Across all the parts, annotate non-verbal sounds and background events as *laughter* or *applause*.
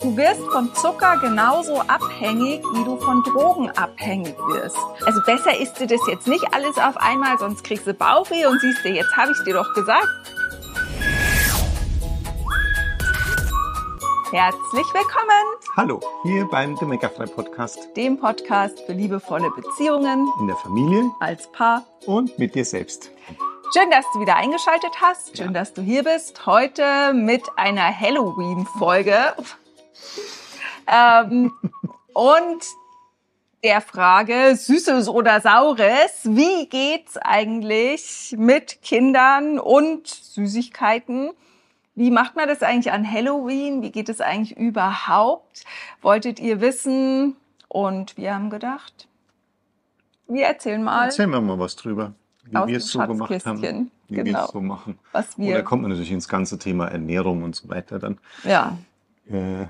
Du wirst von Zucker genauso abhängig, wie du von Drogen abhängig wirst. Also besser isst du das jetzt nicht alles auf einmal, sonst kriegst du Bauchweh und siehst du, jetzt habe ich dir doch gesagt. Herzlich willkommen. Hallo, hier beim Gemeckerfrei Podcast. Dem Podcast für liebevolle Beziehungen. In der Familie. Als Paar. Und mit dir selbst. Schön, dass du wieder eingeschaltet hast. Schön, ja. dass du hier bist. Heute mit einer Halloween-Folge ähm, und der Frage, Süßes oder Saures, wie geht's eigentlich mit Kindern und Süßigkeiten? Wie macht man das eigentlich an Halloween? Wie geht es eigentlich überhaupt? Wolltet ihr wissen? Und wir haben gedacht, wir erzählen mal. Erzählen wir mal was drüber, wie wir es so gemacht haben, wie genau. wir es so machen. Was wir. Und da kommt man natürlich ins ganze Thema Ernährung und so weiter dann. Ja. Äh,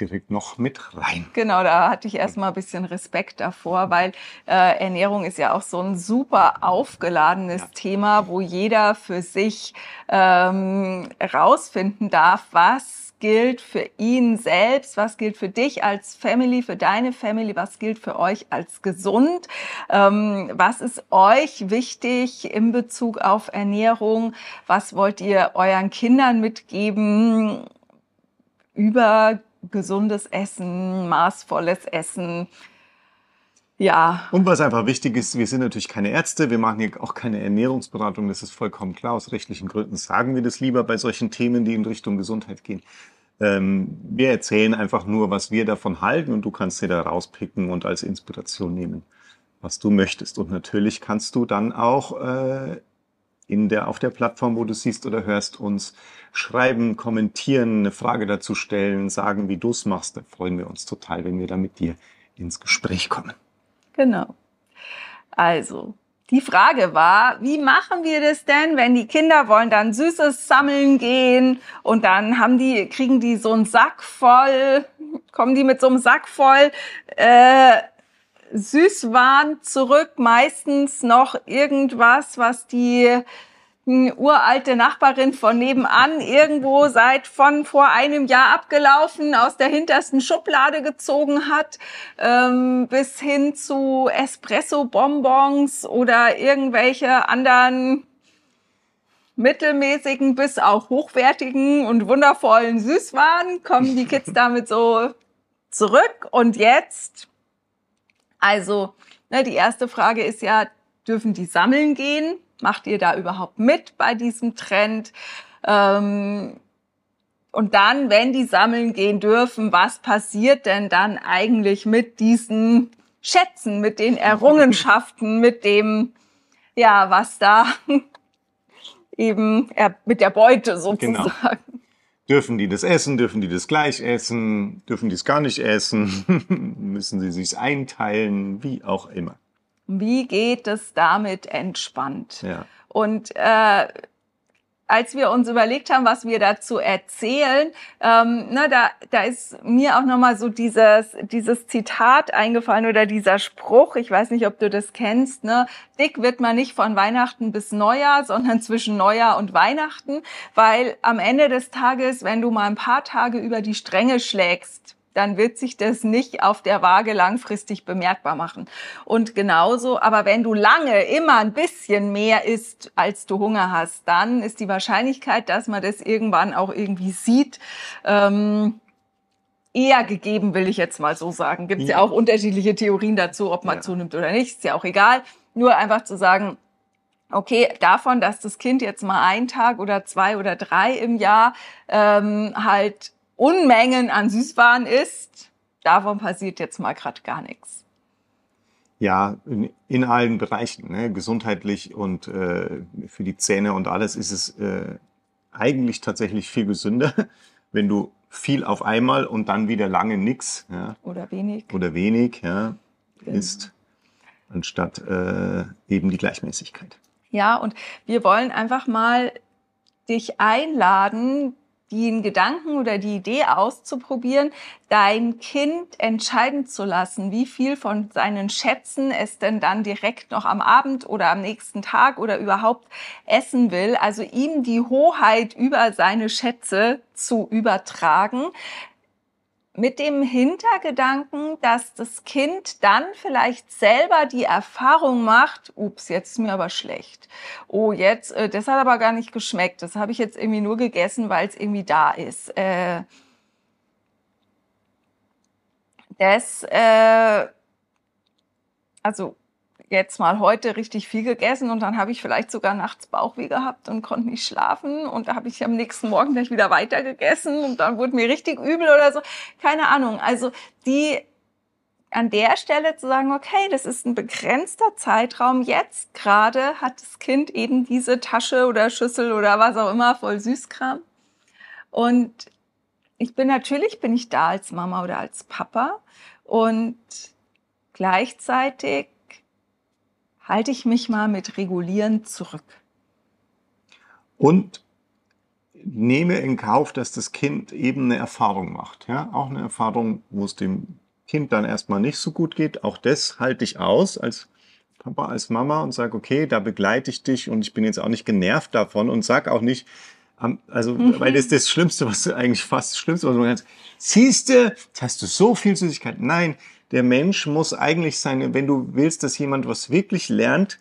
direkt noch mit rein. Genau, da hatte ich erstmal ein bisschen Respekt davor, weil äh, Ernährung ist ja auch so ein super aufgeladenes ja. Thema, wo jeder für sich ähm, rausfinden darf, was gilt für ihn selbst, was gilt für dich als Family, für deine Family, was gilt für euch als gesund, ähm, was ist euch wichtig in Bezug auf Ernährung, was wollt ihr euren Kindern mitgeben über gesundes Essen, maßvolles Essen. Ja. Und was einfach wichtig ist, wir sind natürlich keine Ärzte, wir machen hier auch keine Ernährungsberatung, das ist vollkommen klar. Aus rechtlichen Gründen sagen wir das lieber bei solchen Themen, die in Richtung Gesundheit gehen. Ähm, wir erzählen einfach nur, was wir davon halten und du kannst dir da rauspicken und als Inspiration nehmen, was du möchtest. Und natürlich kannst du dann auch äh, in der, auf der Plattform, wo du siehst oder hörst, uns schreiben, kommentieren, eine Frage dazu stellen, sagen, wie du es machst. Da freuen wir uns total, wenn wir da mit dir ins Gespräch kommen. Genau. Also, die Frage war, wie machen wir das denn, wenn die Kinder wollen dann Süßes sammeln gehen und dann haben die, kriegen die so einen Sack voll, kommen die mit so einem Sack voll äh, Süßwaren zurück, meistens noch irgendwas, was die hm, uralte Nachbarin von nebenan irgendwo seit von vor einem Jahr abgelaufen aus der hintersten Schublade gezogen hat, ähm, bis hin zu Espresso-Bonbons oder irgendwelche anderen mittelmäßigen bis auch hochwertigen und wundervollen Süßwaren kommen die Kids *laughs* damit so zurück. Und jetzt also, ne, die erste Frage ist ja, dürfen die sammeln gehen? Macht ihr da überhaupt mit bei diesem Trend? Ähm, und dann, wenn die sammeln gehen dürfen, was passiert denn dann eigentlich mit diesen Schätzen, mit den *laughs* Errungenschaften, mit dem, ja, was da *laughs* eben mit der Beute sozusagen. Genau. Dürfen die das essen? Dürfen die das gleich essen? Dürfen die es gar nicht essen? *laughs* Müssen sie sich einteilen? Wie auch immer. Wie geht es damit entspannt? Ja. Und äh, als wir uns überlegt haben, was wir dazu erzählen, ähm, ne, da, da ist mir auch nochmal so dieses, dieses Zitat eingefallen oder dieser Spruch, ich weiß nicht, ob du das kennst, ne? dick wird man nicht von Weihnachten bis Neujahr, sondern zwischen Neujahr und Weihnachten, weil am Ende des Tages, wenn du mal ein paar Tage über die Stränge schlägst, dann wird sich das nicht auf der Waage langfristig bemerkbar machen. Und genauso, aber wenn du lange immer ein bisschen mehr isst, als du Hunger hast, dann ist die Wahrscheinlichkeit, dass man das irgendwann auch irgendwie sieht, ähm, eher gegeben, will ich jetzt mal so sagen. Gibt es ja. ja. auch unterschiedliche Theorien dazu, ob man ja. zunimmt oder nicht, ist ja auch egal. Nur einfach zu sagen, okay, davon, dass das Kind jetzt mal einen Tag oder zwei oder drei im Jahr ähm, halt Unmengen an Süßwaren isst, davon passiert jetzt mal gerade gar nichts. Ja, in, in allen Bereichen, ne? gesundheitlich und äh, für die Zähne und alles ist es äh, eigentlich tatsächlich viel gesünder, *laughs* wenn du viel auf einmal und dann wieder lange nix ja? oder wenig oder wenig ja, genau. isst, anstatt äh, eben die Gleichmäßigkeit. Ja, und wir wollen einfach mal dich einladen, den Gedanken oder die Idee auszuprobieren, dein Kind entscheiden zu lassen, wie viel von seinen Schätzen es denn dann direkt noch am Abend oder am nächsten Tag oder überhaupt essen will. Also ihm die Hoheit über seine Schätze zu übertragen mit dem Hintergedanken, dass das Kind dann vielleicht selber die Erfahrung macht, ups, jetzt ist mir aber schlecht. Oh, jetzt, äh, das hat aber gar nicht geschmeckt. Das habe ich jetzt irgendwie nur gegessen, weil es irgendwie da ist. Äh, das, äh, also jetzt mal heute richtig viel gegessen und dann habe ich vielleicht sogar nachts Bauchweh gehabt und konnte nicht schlafen und da habe ich am nächsten Morgen gleich wieder weiter gegessen und dann wurde mir richtig übel oder so. Keine Ahnung. Also die an der Stelle zu sagen, okay, das ist ein begrenzter Zeitraum. Jetzt gerade hat das Kind eben diese Tasche oder Schüssel oder was auch immer voll Süßkram. Und ich bin natürlich bin ich da als Mama oder als Papa und gleichzeitig halte ich mich mal mit Regulieren zurück. Und nehme in Kauf, dass das Kind eben eine Erfahrung macht. Ja, auch eine Erfahrung, wo es dem Kind dann erstmal nicht so gut geht. Auch das halte ich aus als Papa, als Mama und sage, okay, da begleite ich dich und ich bin jetzt auch nicht genervt davon und sag auch nicht, also, mhm. weil das ist das Schlimmste, was eigentlich fast das Schlimmste, was man kann. Siehst du, jetzt hast du so viel Süßigkeit. Nein, der Mensch muss eigentlich sein, wenn du willst, dass jemand was wirklich lernt,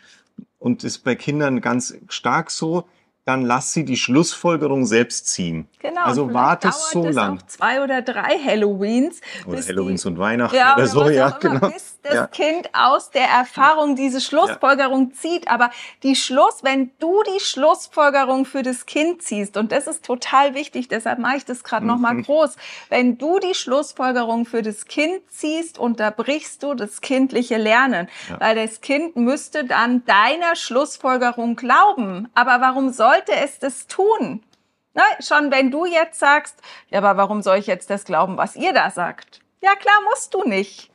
und ist bei Kindern ganz stark so, dann lass sie die Schlussfolgerung selbst ziehen. Genau. Also warte so lang. zwei oder drei Halloweens. Oder Halloweens die, und Weihnachten ja, oder so, ja, genau. Bis das ja. Kind aus der Erfahrung diese Schlussfolgerung ja. zieht. Aber die Schluss, wenn du die Schlussfolgerung für das Kind ziehst, und das ist total wichtig, deshalb mache ich das gerade mhm. nochmal groß, wenn du die Schlussfolgerung für das Kind ziehst, unterbrichst du das kindliche Lernen. Weil das Kind müsste dann deiner Schlussfolgerung glauben. Aber warum soll sollte es das tun? Na, schon wenn du jetzt sagst, ja, aber warum soll ich jetzt das glauben, was ihr da sagt? Ja, klar, musst du nicht.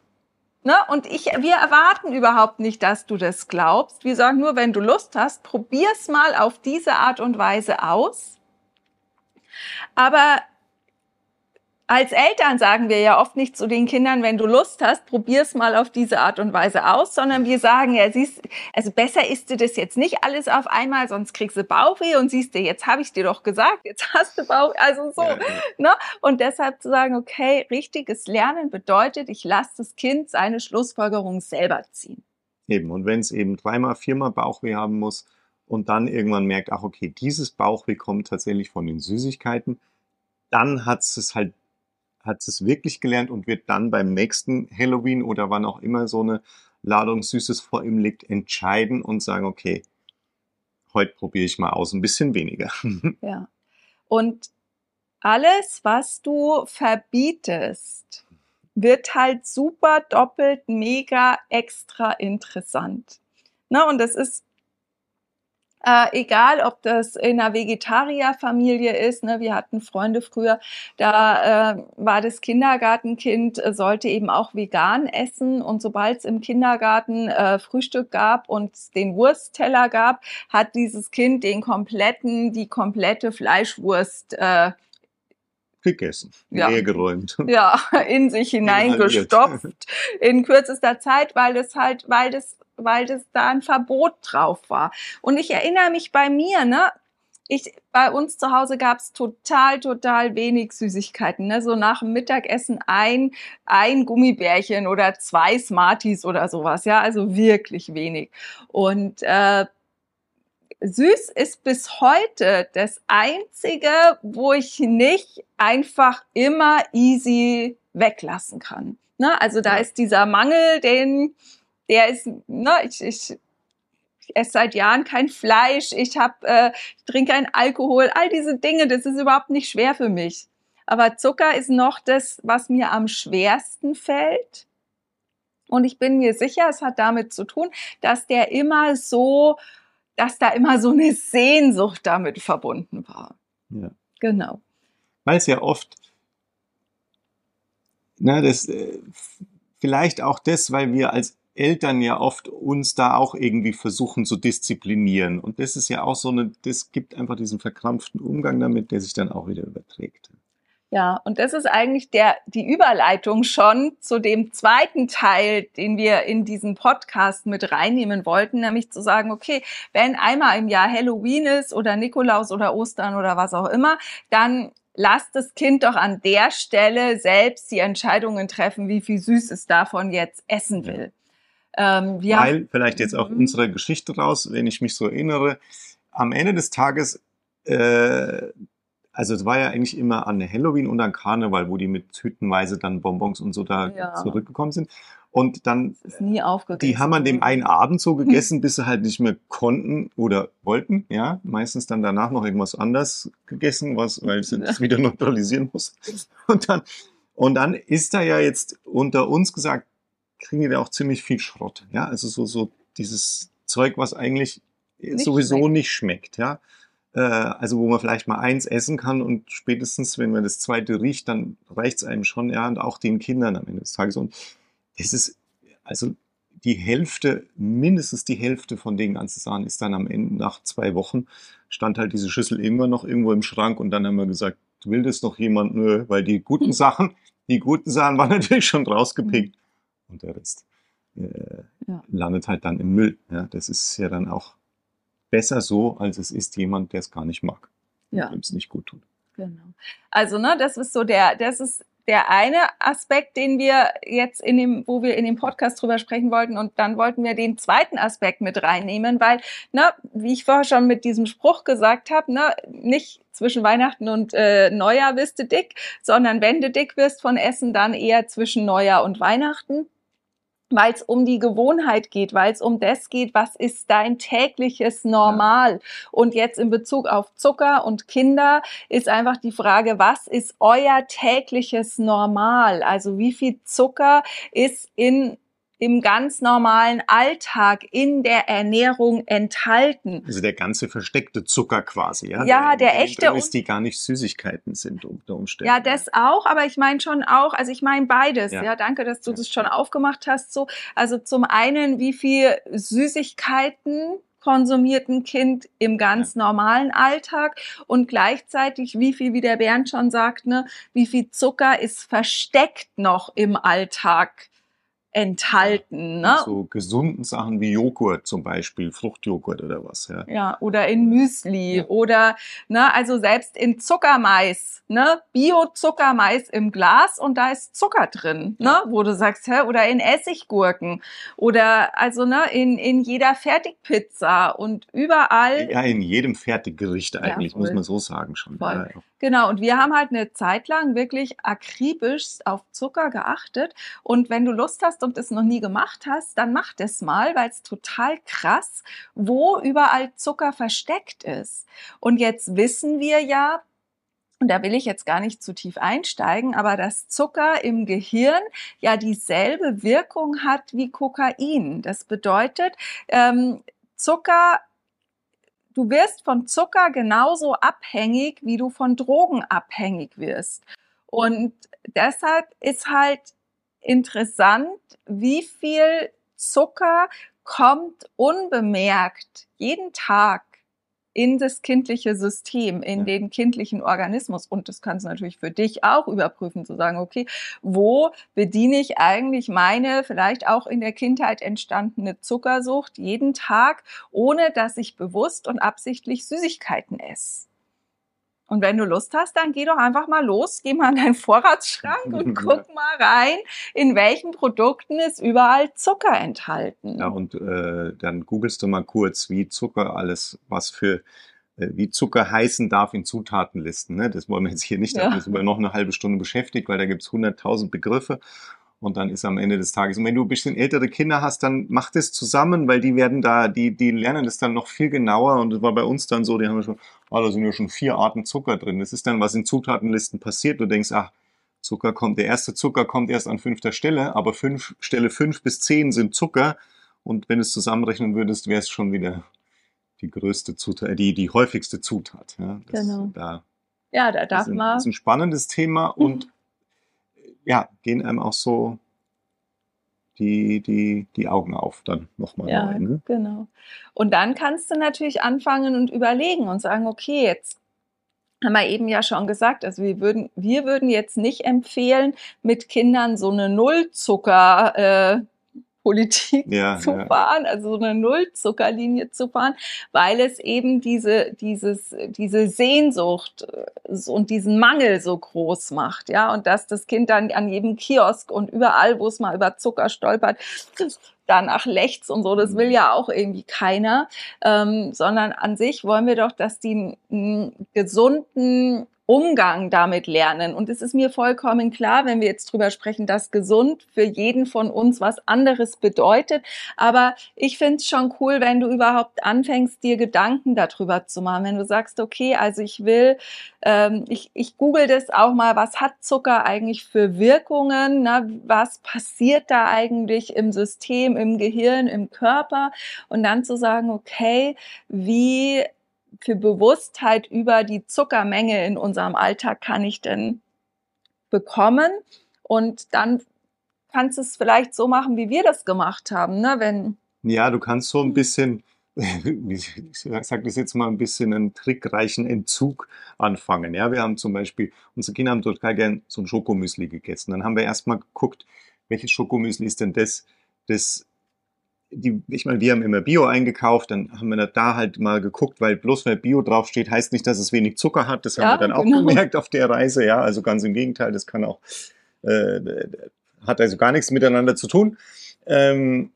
Ne? Und ich, wir erwarten überhaupt nicht, dass du das glaubst. Wir sagen nur, wenn du Lust hast, probier's mal auf diese Art und Weise aus. Aber als Eltern sagen wir ja oft nicht zu den Kindern, wenn du Lust hast, probier's mal auf diese Art und Weise aus, sondern wir sagen ja, siehst, also besser isst du das jetzt nicht alles auf einmal, sonst kriegst du Bauchweh und siehst du, jetzt habe ich dir doch gesagt, jetzt hast du Bauchweh, also so, ja, ja. ne? Und deshalb zu sagen, okay, richtiges Lernen bedeutet, ich lasse das Kind seine Schlussfolgerung selber ziehen. Eben, und wenn es eben dreimal, viermal Bauchweh haben muss und dann irgendwann merkt, ach okay, dieses Bauchweh kommt tatsächlich von den Süßigkeiten, dann hat es halt hat es wirklich gelernt und wird dann beim nächsten Halloween oder wann auch immer so eine Ladung Süßes vor ihm liegt, entscheiden und sagen, okay, heute probiere ich mal aus, ein bisschen weniger. *laughs* Ja. Und alles, was du verbietest, wird halt super doppelt, mega, extra interessant. Na, und das ist äh, egal, ob das in einer Vegetarierfamilie ist, ne, wir hatten Freunde früher, da äh, war das Kindergartenkind, äh, sollte eben auch vegan essen. Und sobald es im Kindergarten äh, Frühstück gab und den Wurstteller gab, hat dieses Kind den kompletten, die komplette Fleischwurst äh, gegessen, ja. geräumt. *laughs* Ja, in sich hineingestopft in kürzester Zeit, weil das halt, weil das weil das da ein Verbot drauf war. Und ich erinnere mich bei mir, ne, ich, bei uns zu Hause gab's total, total wenig Süßigkeiten. Ne? So nach dem Mittagessen ein, ein Gummibärchen oder zwei Smarties oder sowas. Ja, also wirklich wenig. Und äh, süß ist bis heute das Einzige, wo ich nicht einfach immer easy weglassen kann. Ne? Also da ist dieser Mangel, den der ist, ne, ich, ich, ich esse seit Jahren kein Fleisch, ich hab, äh, ich trinke keinen Alkohol, all diese Dinge, das ist überhaupt nicht schwer für mich. Aber Zucker ist noch das, was mir am schwersten fällt. Und ich bin mir sicher, es hat damit zu tun, dass der immer so, dass da immer so eine Sehnsucht damit verbunden war. Ja. Genau. Weil es ja oft, na, das, äh, vielleicht auch das, weil wir als Eltern ja oft uns da auch irgendwie versuchen zu disziplinieren. Und das ist ja auch so eine, das gibt einfach diesen verkrampften Umgang damit, der sich dann auch wieder überträgt. Ja, und das ist eigentlich der, die Überleitung schon zu dem zweiten Teil, den wir in diesen Podcast mit reinnehmen wollten, nämlich zu sagen, okay, wenn einmal im Jahr Halloween ist oder Nikolaus oder Ostern oder was auch immer, dann lasst das Kind doch an der Stelle selbst die Entscheidungen treffen, wie viel süß es davon jetzt essen will. Ähm, Weil, vielleicht jetzt auch mhm. unsere Geschichte raus, wenn ich mich so erinnere, am Ende des Tages, äh, also es war ja eigentlich immer an Halloween und an Karneval, wo die mit hüttenweise dann Bonbons und so da ja. zurückgekommen sind. Und dann, die haben an dem einen Abend so gegessen, *laughs* bis sie halt nicht mehr konnten oder wollten, ja. Meistens dann danach noch irgendwas anders gegessen, was, weil sie das wieder neutralisieren muss. Und dann, und dann ist da ja jetzt unter uns gesagt, kriegen die da auch ziemlich viel Schrott, ja. Also so, so dieses Zeug, was eigentlich nicht sowieso schmeckt. nicht schmeckt, ja. Äh, also wo man vielleicht mal eins essen kann und spätestens, wenn man das zweite riecht, dann reicht's einem schon, ja, und auch den Kindern am Ende des Tages. Und es ist also die Hälfte, mindestens die Hälfte von den ganzen Sachen ist dann am Ende nach zwei Wochen stand halt diese Schüssel immer noch irgendwo im Schrank und dann haben wir gesagt, will das noch jemand? Nö, weil die guten *laughs* Sachen, die guten Sachen waren natürlich schon rausgepickt und der Rest äh, ja. landet halt dann im Müll. Ja, das ist ja dann auch besser so, als es ist jemand, der es gar nicht mag, ja. dem es nicht gut tut. Genau. Also ne, das ist so der, das ist der eine Aspekt, den wir jetzt in dem, wo wir in dem Podcast drüber sprechen wollten. Und dann wollten wir den zweiten Aspekt mit reinnehmen, weil, ne, wie ich vorher schon mit diesem Spruch gesagt habe, ne, nicht zwischen Weihnachten und äh, Neujahr wirst du dick, sondern wenn du dick wirst von Essen, dann eher zwischen Neujahr und Weihnachten weil es um die Gewohnheit geht, weil es um das geht, was ist dein tägliches Normal. Ja. Und jetzt in Bezug auf Zucker und Kinder ist einfach die Frage, was ist euer tägliches Normal? Also wie viel Zucker ist in im ganz normalen Alltag in der Ernährung enthalten. Also der ganze versteckte Zucker quasi, ja? Ja, der, der echte. Ist, die gar nicht Süßigkeiten sind unter Umständen. Ja, das auch, aber ich meine schon auch, also ich meine beides. Ja. ja, danke, dass du ja. das schon aufgemacht hast. So, also zum einen, wie viel Süßigkeiten konsumierten Kind im ganz ja. normalen Alltag und gleichzeitig, wie viel, wie der Bernd schon sagt, ne, wie viel Zucker ist versteckt noch im Alltag enthalten. Ne? So gesunden Sachen wie Joghurt zum Beispiel, Fruchtjoghurt oder was. Ja, ja oder in Müsli ja. oder, ne, also selbst in Zuckermais, ne, Bio-Zuckermais im Glas und da ist Zucker drin, ne, wo du sagst, hä, oder in Essiggurken oder also ne, in, in jeder Fertigpizza und überall. Ja, in jedem Fertiggericht eigentlich, ja, muss man so sagen schon. Ja, Genau, und wir haben halt eine Zeit lang wirklich akribisch auf Zucker geachtet. Und wenn du Lust hast und es noch nie gemacht hast, dann mach das mal, weil es total krass, wo überall Zucker versteckt ist. Und jetzt wissen wir ja, und da will ich jetzt gar nicht zu tief einsteigen, aber dass Zucker im Gehirn ja dieselbe Wirkung hat wie Kokain. Das bedeutet, ähm, Zucker du wirst von Zucker genauso abhängig, wie du von Drogen abhängig wirst. Und deshalb ist halt interessant, wie viel Zucker kommt unbemerkt jeden Tag in das kindliche System, in den kindlichen Organismus. Und das kannst du natürlich für dich auch überprüfen, zu sagen, okay, wo bediene ich eigentlich meine vielleicht auch in der Kindheit entstandene Zuckersucht jeden Tag, ohne dass ich bewusst und absichtlich Süßigkeiten esse. Und wenn du Lust hast, dann geh doch einfach mal los, geh mal in deinen Vorratsschrank *laughs* und guck mal rein, in welchen Produkten ist überall Zucker enthalten. Ja, und äh, dann googelst du mal kurz, wie Zucker alles, was für, äh, wie Zucker heißen darf in Zutatenlisten. Ne? Das wollen wir jetzt hier nicht, da ja. sind wir noch eine halbe Stunde beschäftigt, weil da gibt's 100.000 Begriffe. Und dann ist am Ende des Tages. Und wenn du ein bisschen ältere Kinder hast, dann mach das zusammen, weil die werden da, die, die lernen das dann noch viel genauer. Und das war bei uns dann so, die haben schon, ah, da sind ja schon vier Arten Zucker drin. Das ist dann, was in Zutatenlisten passiert. Du denkst, ach, Zucker kommt, der erste Zucker kommt erst an fünfter Stelle, aber fünf, Stelle fünf bis zehn sind Zucker. Und wenn du es zusammenrechnen würdest, wäre es schon wieder die größte Zutat, die, die häufigste Zutat. Ja, das, genau. Da, ja, da darf man. Das ist ein spannendes Thema und *laughs* ja, gehen einem auch so die, die, die Augen auf dann nochmal ja, neu. Ne? Genau. Und dann kannst du natürlich anfangen und überlegen und sagen, okay, jetzt haben wir eben ja schon gesagt, also wir würden, wir würden jetzt nicht empfehlen, mit Kindern so eine Nullzucker äh, Politik Ja, *laughs* zu ja. fahren, also so eine Nullzuckerlinie zu fahren, weil es eben diese, dieses, diese Sehnsucht äh, und diesen Mangel so groß macht, ja, und dass das Kind dann an jedem Kiosk und überall, wo es mal über Zucker stolpert, danach lechzt und so, das will ja auch irgendwie keiner, ähm, sondern an sich wollen wir doch, dass die einen gesunden Umgang damit lernen. Und es ist mir vollkommen klar, wenn wir jetzt drüber sprechen, dass gesund für jeden von uns was anderes bedeutet. Aber ich finde es schon cool, wenn du überhaupt anfängst, dir Gedanken darüber zu machen. Wenn du sagst, okay, also ich will, ähm, ich, ich google das auch mal, was hat Zucker eigentlich für Wirkungen? Na, was passiert da eigentlich im System, im Gehirn, im Körper? Und dann zu sagen, okay, wie für Bewusstheit über die Zuckermenge in unserem Alltag kann ich denn bekommen? Und dann kannst du es vielleicht so machen, wie wir das gemacht haben, ne? Wenn Ja, du kannst so ein bisschen, *laughs* ich sage das jetzt mal ein bisschen einen trickreichen Entzug anfangen. Ja, wir haben zum Beispiel, unsere Kinder haben total gern so ein Schokomüsli gegessen. Dann haben wir erstmal geguckt, welches Schokomüsli ist denn das, das die, ich meine, wir haben immer Bio eingekauft, dann haben wir da halt mal geguckt, weil bloß weil Bio draufsteht, heißt nicht, dass es wenig Zucker hat. Das haben Ja, wir dann auch genau. gemerkt auf der Reise. Ja, also ganz im Gegenteil, das kann auch, äh, hat also gar nichts miteinander zu tun. Ähm,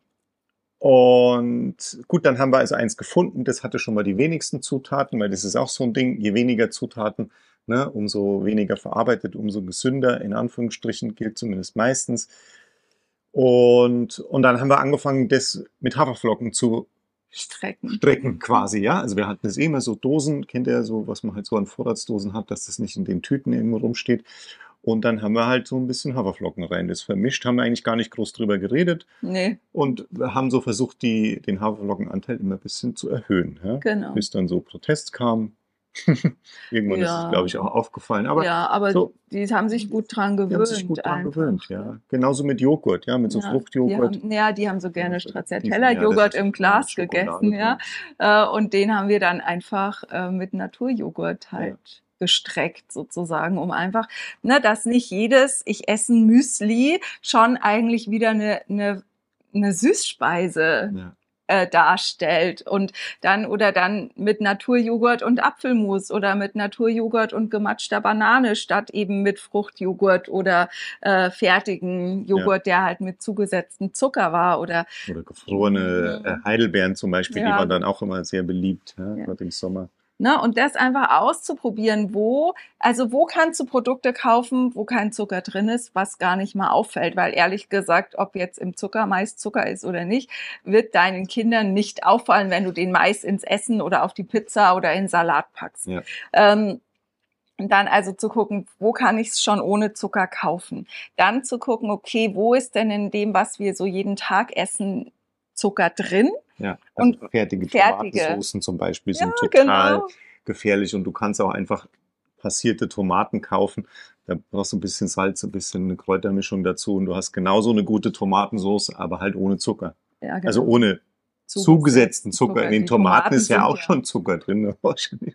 und gut, dann haben wir also eins gefunden, das hatte schon mal die wenigsten Zutaten, weil das ist auch so ein Ding, je weniger Zutaten, ne, umso weniger verarbeitet, umso gesünder, in Anführungsstrichen, gilt zumindest meistens. Und, und dann haben wir angefangen, das mit Haferflocken zu Strecken. strecken quasi, ja. Also wir hatten das eh immer so Dosen, kennt ihr so, was man halt so an Vorratsdosen hat, dass das nicht in den Tüten irgendwo rumsteht. Und dann haben wir halt so ein bisschen Haferflocken rein. Das vermischt, haben wir eigentlich gar nicht groß drüber geredet Nee, und haben so versucht, die, den Haferflockenanteil immer ein bisschen zu erhöhen. Ja? genau. Bis dann so Protest kam. *laughs* Irgendwann ist Ja. es, glaube ich, auch aufgefallen. Aber ja, aber so- die haben sich gut dran gewöhnt. die haben sich gut dran einfach. gewöhnt, ja. Genauso mit Joghurt, ja, mit so Ja, Fruchtjoghurt. Die haben, ja, die haben so gerne ja, Stracciatella-Joghurt ist im Glas gegessen, ja. Äh, Und den haben wir dann einfach äh, mit Naturjoghurt halt gestreckt sozusagen, um einfach, ne, dass nicht jedes, ich esse ein Müsli, schon eigentlich wieder eine, eine, eine Süßspeise Ja. Äh, darstellt und dann oder dann mit Naturjoghurt und Apfelmus oder mit Naturjoghurt und gematschter Banane statt eben mit Fruchtjoghurt oder äh, fertigen Joghurt, der halt mit zugesetztem Zucker war oder Oder gefrorene Mhm. äh, Heidelbeeren zum Beispiel, die Ja. waren dann auch immer sehr beliebt, ja, Ja. gerade im Sommer. Ne und das einfach auszuprobieren, wo also wo kannst du Produkte kaufen, wo kein Zucker drin ist, was gar nicht mal auffällt, weil ehrlich gesagt, ob jetzt im Zucker Mais Zucker ist oder nicht, wird deinen Kindern nicht auffallen, wenn du den Mais ins Essen oder auf die Pizza oder in Salat packst. Ja. Ähm, und dann also zu gucken, wo kann ich es schon ohne Zucker kaufen? Dann zu gucken, okay, wo ist denn in dem, was wir so jeden Tag essen, Zucker drin? Ja, also Und fertige, fertige. Tomatensoßen zum Beispiel Ja, sind total genau. gefährlich und du kannst auch einfach passierte Tomaten kaufen. Da brauchst du ein bisschen Salz, ein bisschen eine Kräutermischung dazu und du hast genauso eine gute Tomatensauce, aber halt ohne Zucker. Ja, genau. Also ohne zugesetzten Zucker. In den Die Tomaten ist ja auch schon Zucker drin. ne? *laughs*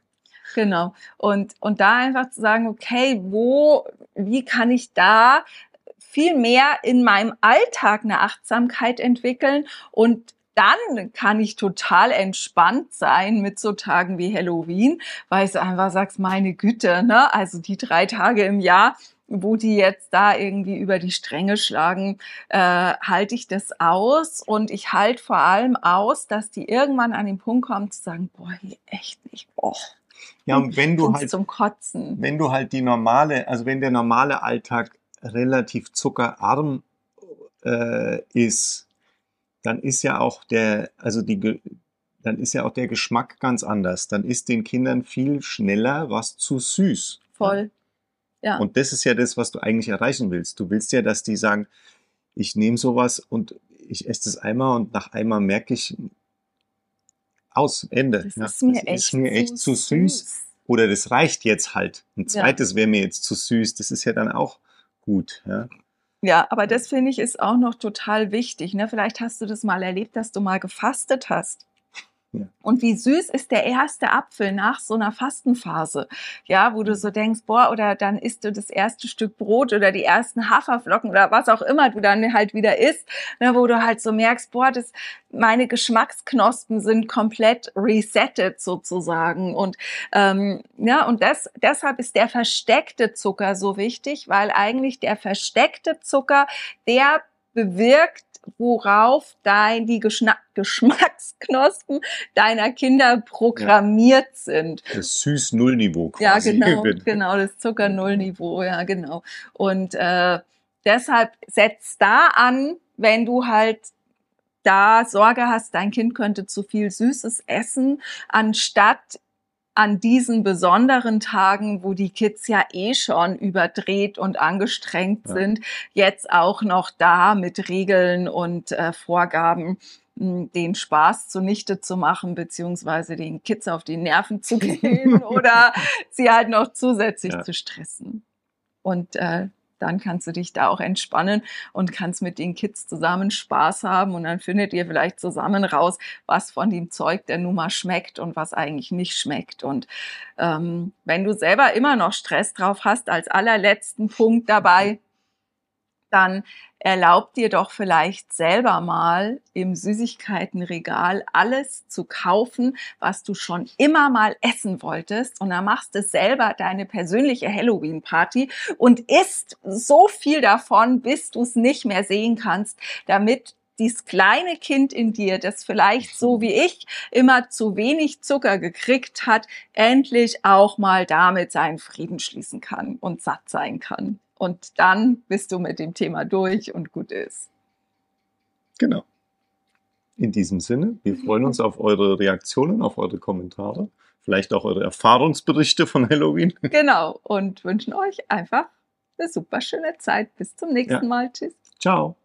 Genau. Und, und da einfach zu sagen, okay, wo, wie kann ich da viel mehr in meinem Alltag eine Achtsamkeit entwickeln und dann kann ich total entspannt sein mit so Tagen wie Halloween, weil ich einfach sagst, meine Güte, ne? Also die drei Tage im Jahr, wo die jetzt da irgendwie über die Stränge schlagen, äh, halte ich das aus und ich halte vor allem aus, dass die irgendwann an den Punkt kommen zu sagen, boah, hier echt nicht, boah, Ja, und wenn du halt zum Kotzen. wenn du halt die normale, also wenn der normale Alltag relativ zuckerarm äh, ist, dann ist ja auch der, also die, dann ist ja auch der Geschmack ganz anders. Dann ist den Kindern viel schneller was zu süß. Voll. Ja. Und das ist ja das, was du eigentlich erreichen willst. Du willst ja, dass die sagen, ich nehme sowas und ich esse das einmal und nach einmal merke ich aus, Ende. das Ja, ist mir das echt, ist mir echt zu süß. Oder das reicht jetzt halt. Ein Ja. zweites wäre mir jetzt zu süß. Das ist ja dann auch gut. Ja. Ja, aber das finde ich ist auch noch total wichtig. Ne? Vielleicht hast du das mal erlebt, dass du mal gefastet hast. Ja. Und wie süß ist der erste Apfel nach so einer Fastenphase, ja, wo du so denkst, boah, oder dann isst du das erste Stück Brot oder die ersten Haferflocken oder was auch immer du dann halt wieder isst, ne, wo du halt so merkst, boah, das, meine Geschmacksknospen sind komplett resettet sozusagen. Und ähm, ja, und das, deshalb ist der versteckte Zucker so wichtig, weil eigentlich der versteckte Zucker, der bewirkt worauf dein, die Geschna Geschmacksknospen deiner Kinder programmiert ja. sind. Das Süß-Null-Niveau quasi. Ja, genau, *laughs* genau, das Zucker-Null-Niveau, ja, genau. Und äh, deshalb setz da an, wenn du halt da Sorge hast, dein Kind könnte zu viel Süßes essen, anstatt an diesen besonderen Tagen, wo die Kids ja eh schon überdreht und angestrengt ja. sind, jetzt auch noch da mit Regeln und äh, Vorgaben hm, den Spaß zunichte zu machen, beziehungsweise den Kids auf die Nerven zu *laughs* gehen oder sie halt noch zusätzlich ja. zu stressen. Und äh, dann kannst du dich da auch entspannen und kannst mit den Kids zusammen Spaß haben und dann findet ihr vielleicht zusammen raus, was von dem Zeug der Nummer schmeckt und was eigentlich nicht schmeckt. Und ähm, wenn du selber immer noch Stress drauf hast, als allerletzten Punkt dabei, dann erlaub dir doch vielleicht selber mal im Süßigkeitenregal alles zu kaufen, was du schon immer mal essen wolltest. Und dann machst du selber deine persönliche Halloween-Party und isst so viel davon, bis du es nicht mehr sehen kannst, damit dieses kleine Kind in dir, das vielleicht so wie ich immer zu wenig Zucker gekriegt hat, endlich auch mal damit seinen Frieden schließen kann und satt sein kann und dann bist du mit dem Thema durch und gut ist. Genau. In diesem Sinne, wir freuen uns auf eure Reaktionen, auf eure Kommentare, vielleicht auch eure Erfahrungsberichte von Halloween. *laughs* Genau, und wünschen euch einfach eine super schöne Zeit. Bis zum nächsten ja. Mal. Tschüss. Ciao.